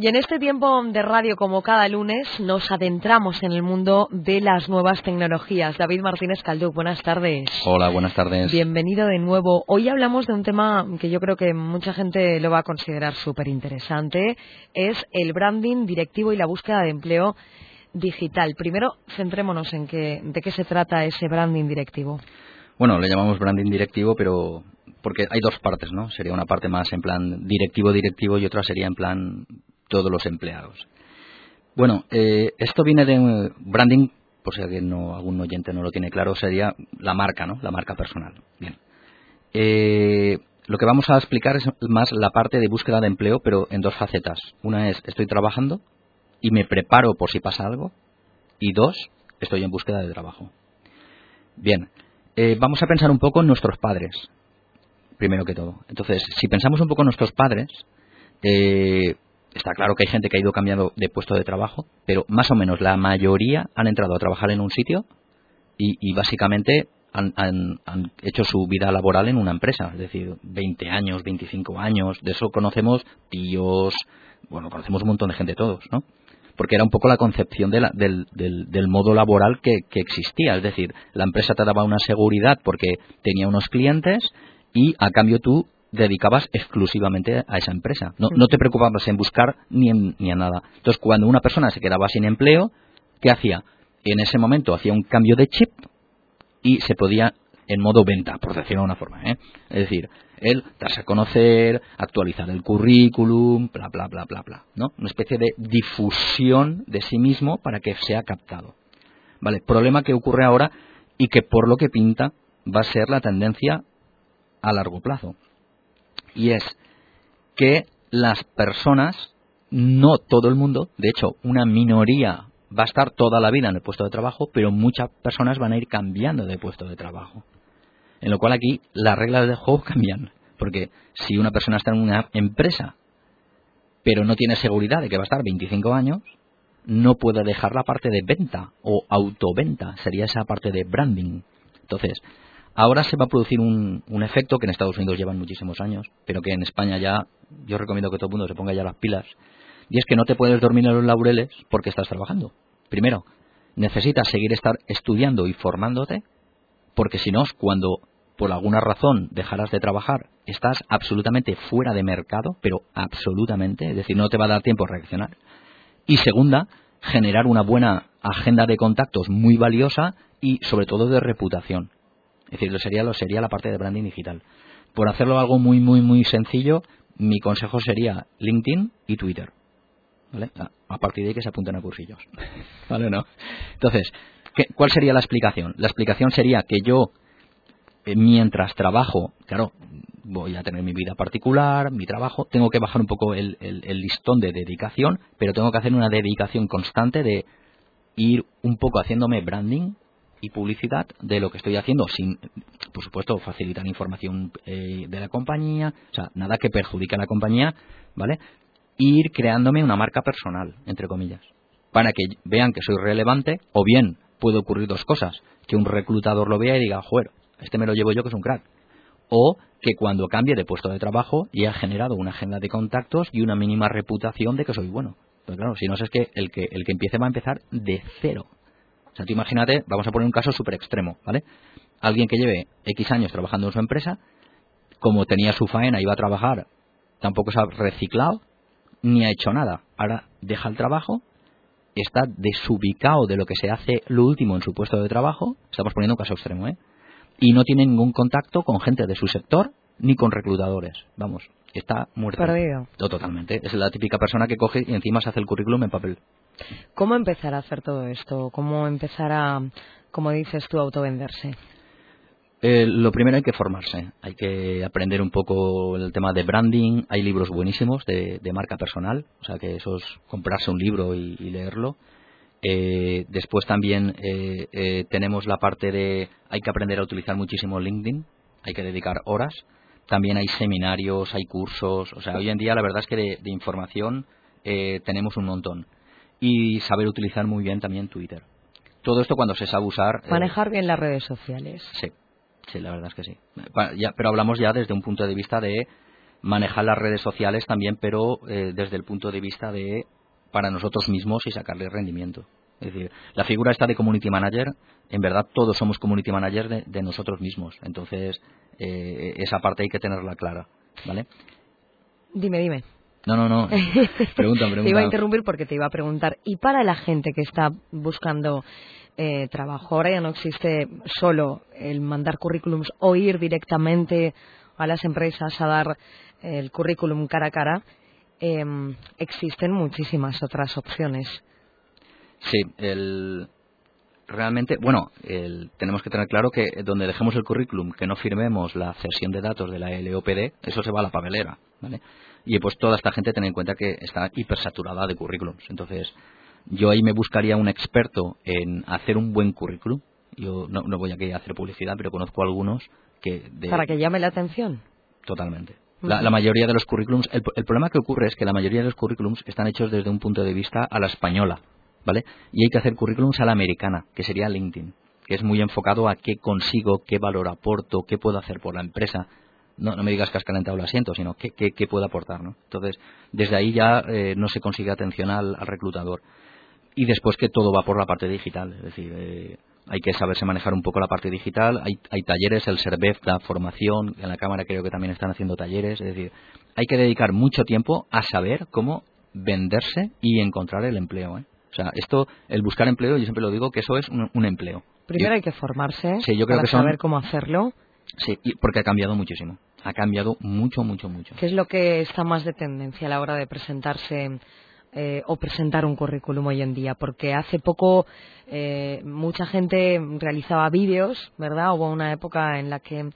Y en este tiempo de radio, como cada lunes, nos adentramos en el mundo de las nuevas tecnologías. David Martínez Calduc, buenas tardes. Hola, buenas tardes. Bienvenido de nuevo. Hoy hablamos de un tema que yo creo que mucha gente lo va a considerar súper interesante. Es el branding directivo y la búsqueda de empleo digital. Primero, centrémonos en qué, de qué se trata ese branding directivo. Bueno, le llamamos branding directivo, pero porque hay dos partes, ¿no? Sería una parte más en plan directivo-directivo y otra sería en plan todos los empleados. Bueno, eh, esto viene de branding, por si alguien no, algún oyente no lo tiene claro, sería la marca, ¿no? La marca personal. Bien. Eh, lo que vamos a explicar es más la parte de búsqueda de empleo, pero en dos facetas. Una es, estoy trabajando y me preparo por si pasa algo. Y dos, estoy en búsqueda de trabajo. Bien, eh, vamos a pensar un poco en nuestros padres, primero que todo. Entonces, si pensamos un poco en nuestros padres, eh, está claro que hay gente que ha ido cambiando de puesto de trabajo, pero más o menos la mayoría han entrado a trabajar en un sitio y, básicamente han, hecho su vida laboral en una empresa, es decir, 20 años, 25 años, de eso conocemos tíos, bueno, conocemos un montón de gente todos, ¿no? Porque era un poco la concepción del, del, modo laboral que, que existía, es decir, la empresa te daba una seguridad porque tenía unos clientes y a cambio tú dedicabas exclusivamente a esa empresa. No, no te preocupabas en buscar ni en, ni nada. Entonces, cuando una persona se quedaba sin empleo, ¿qué hacía? En ese momento hacía un cambio de chip y se podía en modo venta, por decirlo de una forma. ¿eh? Es decir, él darse a conocer, actualizar el currículum, bla, bla, bla, bla, bla. ¿no? Una especie de difusión de sí mismo para que sea captado. ¿Vale? Problema que ocurre ahora y que por lo que pinta va a ser la tendencia a largo plazo y es que las personas, no todo el mundo, de hecho, una minoría va a estar toda la vida en el puesto de trabajo, pero muchas personas van a ir cambiando de puesto de trabajo. En lo cual aquí las reglas del juego cambian, porque si una persona está en una empresa, pero no tiene seguridad de que va a estar 25 años, no puede dejar la parte de venta o autoventa, sería esa parte de branding. Entonces, Ahora se va a producir un, efecto que en Estados Unidos llevan muchísimos años, pero que en España ya, yo recomiendo que todo el mundo se ponga ya las pilas, y es que no te puedes dormir en los laureles porque estás trabajando. Primero, necesitas seguir estar estudiando y formándote, porque si no, cuando por alguna razón dejarás de trabajar, estás absolutamente fuera de mercado, pero absolutamente, es decir, no te va a dar tiempo a reaccionar. Y segunda, generar una buena agenda de contactos muy valiosa y sobre todo de reputación. Es decir, lo sería, lo sería la parte de branding digital. Por hacerlo algo muy, muy, muy sencillo, mi consejo sería LinkedIn y Twitter. ¿Vale? A partir de ahí que se apunten a cursillos. ¿Vale no? Entonces, ¿cuál sería la explicación? La explicación sería que yo, eh, mientras trabajo, claro, voy a tener mi vida particular, mi trabajo, tengo que bajar un poco el, el listón de dedicación, pero tengo que hacer una dedicación constante de ir un poco haciéndome branding y publicidad de lo que estoy haciendo sin, por supuesto, facilitar información eh, de la compañía, o sea, nada que perjudique a la compañía, ¿vale? Ir creándome una marca personal, entre comillas, para que vean que soy relevante, o bien puede ocurrir dos cosas, que un reclutador lo vea y diga, joder, este me lo llevo yo que es un crack, o que cuando cambie de puesto de trabajo ya ha generado una agenda de contactos y una mínima reputación de que soy bueno. Pero claro, si no es que el que el que empiece va a empezar de cero, sea, tú imagínate, vamos a poner un caso súper extremo, ¿vale? Alguien que lleve X años trabajando en su empresa, como tenía su faena, iba a trabajar, tampoco se ha reciclado, ni ha hecho nada. Ahora deja el trabajo, está desubicado de lo que se hace lo último en su puesto de trabajo, estamos poniendo un caso extremo, ¿eh? Y no tiene ningún contacto con gente de su sector ni con reclutadores. Vamos, está muerto. Perdido. Totalmente. Es la típica persona que coge y encima se hace el currículum en papel. ¿Cómo empezar a hacer todo esto? ¿Cómo empezar a, como dices tú, autovenderse? Eh, lo primero hay que formarse, hay que aprender un poco el tema de branding, hay libros buenísimos de, marca personal, o sea que eso es comprarse un libro y, leerlo. Eh, después también eh, tenemos la parte de hay que aprender a utilizar muchísimo LinkedIn, hay que dedicar horas. También hay seminarios, hay cursos, o sea, hoy en día la verdad es que de información tenemos un montón y saber utilizar muy bien también Twitter. Todo esto cuando se sabe usar. Eh, Manejar bien las redes sociales. Sí, sí, la verdad es que sí. pero hablamos ya desde un punto de vista de manejar las redes sociales también, pero eh, desde el punto de vista de para nosotros mismos y sacarle rendimiento. Es decir, la figura esta de community manager, en verdad todos somos community manager de, nosotros mismos. Entonces, eh, esa parte hay que tenerla clara, ¿vale? Dime, dime. No, no, no. Pregunta, pregunta. te iba a interrumpir porque te iba a preguntar. ¿Y para la gente que está buscando eh, trabajo? Ahora ya no existe solo el mandar currículums o ir directamente a las empresas a dar el currículum cara a cara. Em, existen muchísimas otras opciones. Sí, realmente, bueno, tenemos que tener claro que donde dejemos el currículum, que no firmemos la cesión de datos de la LOPD, eso se va a la papelera, ¿vale? Y pues toda esta gente tiene en cuenta que está hipersaturada de currículums. Entonces, yo ahí me buscaría un experto en hacer un buen currículum. Yo no, voy aquí a hacer publicidad, pero conozco algunos que... Para que llame la atención. Totalmente. La, mayoría de los currículums, el, problema que ocurre es que la mayoría de los currículums están hechos desde un punto de vista a la española, ¿vale? Y hay que hacer currículums a la americana, que sería LinkedIn, que es muy enfocado a qué consigo, qué valor aporto, qué puedo hacer por la empresa. No, no me digas que has calentado el asiento, sino qué, qué, puedo aportar, ¿no? Entonces, desde ahí ya eh, no se consigue atención al, reclutador. Y después que todo va por la parte digital, es decir, eh, hay que saberse manejar un poco la parte digital. Hay, hay talleres, el SERVEF da formación, en la Cámara creo que también están haciendo talleres. Es decir, hay que dedicar mucho tiempo a saber cómo venderse y encontrar el empleo. ¿eh? O sea, esto, el buscar empleo, yo siempre lo digo que eso es un, empleo. Primero hay que formarse para saber cómo hacerlo. Sí, porque ha cambiado muchísimo. Ha cambiado mucho, mucho, mucho. ¿Qué es lo que está más de tendencia a la hora de presentarse eh, o presentar un currículum hoy en día? Porque hace poco eh, mucha gente realizaba vídeos, ¿verdad? Hubo una época en la que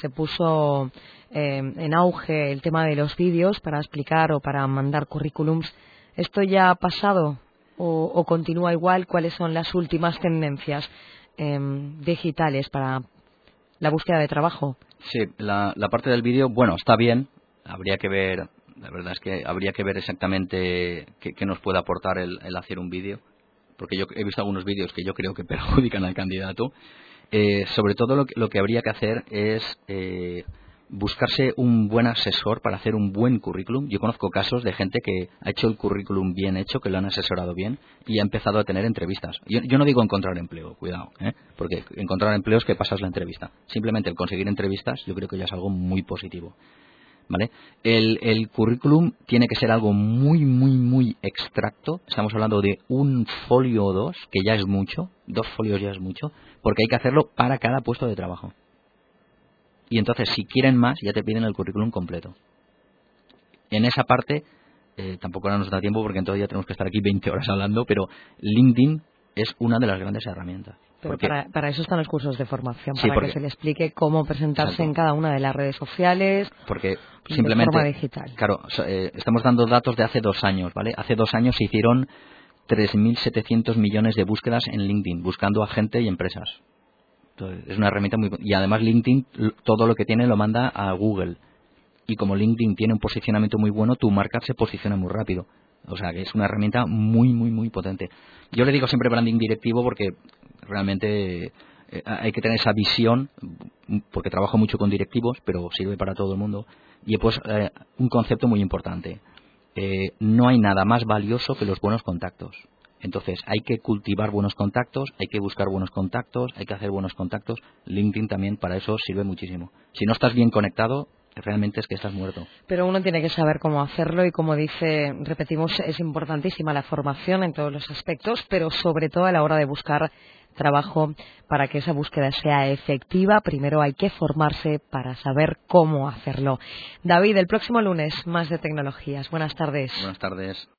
se puso eh, en auge el tema de los vídeos para explicar o para mandar currículums. ¿Esto ya ha pasado o, continúa igual? ¿Cuáles son las últimas tendencias em, digitales para la búsqueda de trabajo? Sí, la, parte del vídeo, bueno, está bien. Habría que ver, la verdad es que habría que ver exactamente qué, nos puede aportar el, hacer un vídeo. Porque yo he visto algunos vídeos que yo creo que perjudican al candidato. Eh, sobre todo lo que, lo que, habría que hacer es eh, buscarse un buen asesor para hacer un buen currículum. Yo conozco casos de gente que ha hecho el currículum bien hecho, que lo han asesorado bien y ha empezado a tener entrevistas. Yo, no digo encontrar empleo, cuidado, ¿eh? porque encontrar empleo es que pasas la entrevista. Simplemente el conseguir entrevistas yo creo que ya es algo muy positivo. ¿Vale? El, el currículum tiene que ser algo muy, muy, muy extracto. Estamos hablando de un folio o dos, que ya es mucho, dos folios ya es mucho, porque hay que hacerlo para cada puesto de trabajo y entonces si quieren más ya te piden el currículum completo. En esa parte, eh, tampoco nos da tiempo porque entonces ya tenemos que estar aquí 20 horas hablando, pero LinkedIn es una de las grandes herramientas. Pero para, eso están los cursos de formación, para que se le explique cómo presentarse en cada una de las redes sociales. Porque simplemente. De forma digital. Claro, eh, estamos dando datos de hace dos años, ¿vale? Hace dos años se hicieron 3.700 millones de búsquedas en LinkedIn, buscando a gente y empresas es una herramienta muy y además LinkedIn todo lo que tiene lo manda a Google y como LinkedIn tiene un posicionamiento muy bueno tu marca se posiciona muy rápido o sea que es una herramienta muy muy muy potente yo le digo siempre branding directivo porque realmente eh, hay que tener esa visión porque trabajo mucho con directivos pero sirve para todo el mundo y pues eh, un concepto muy importante eh, no hay nada más valioso que los buenos contactos entonces, hay que cultivar buenos contactos, hay que buscar buenos contactos, hay que hacer buenos contactos. LinkedIn también para eso sirve muchísimo. Si no estás bien conectado, realmente es que estás muerto. Pero uno tiene que saber cómo hacerlo y como dice, repetimos, es importantísima la formación en todos los aspectos, pero sobre todo a la hora de buscar trabajo para que esa búsqueda sea efectiva. Primero hay que formarse para saber cómo hacerlo. David, el próximo lunes más de tecnologías. Buenas tardes. Buenas tardes.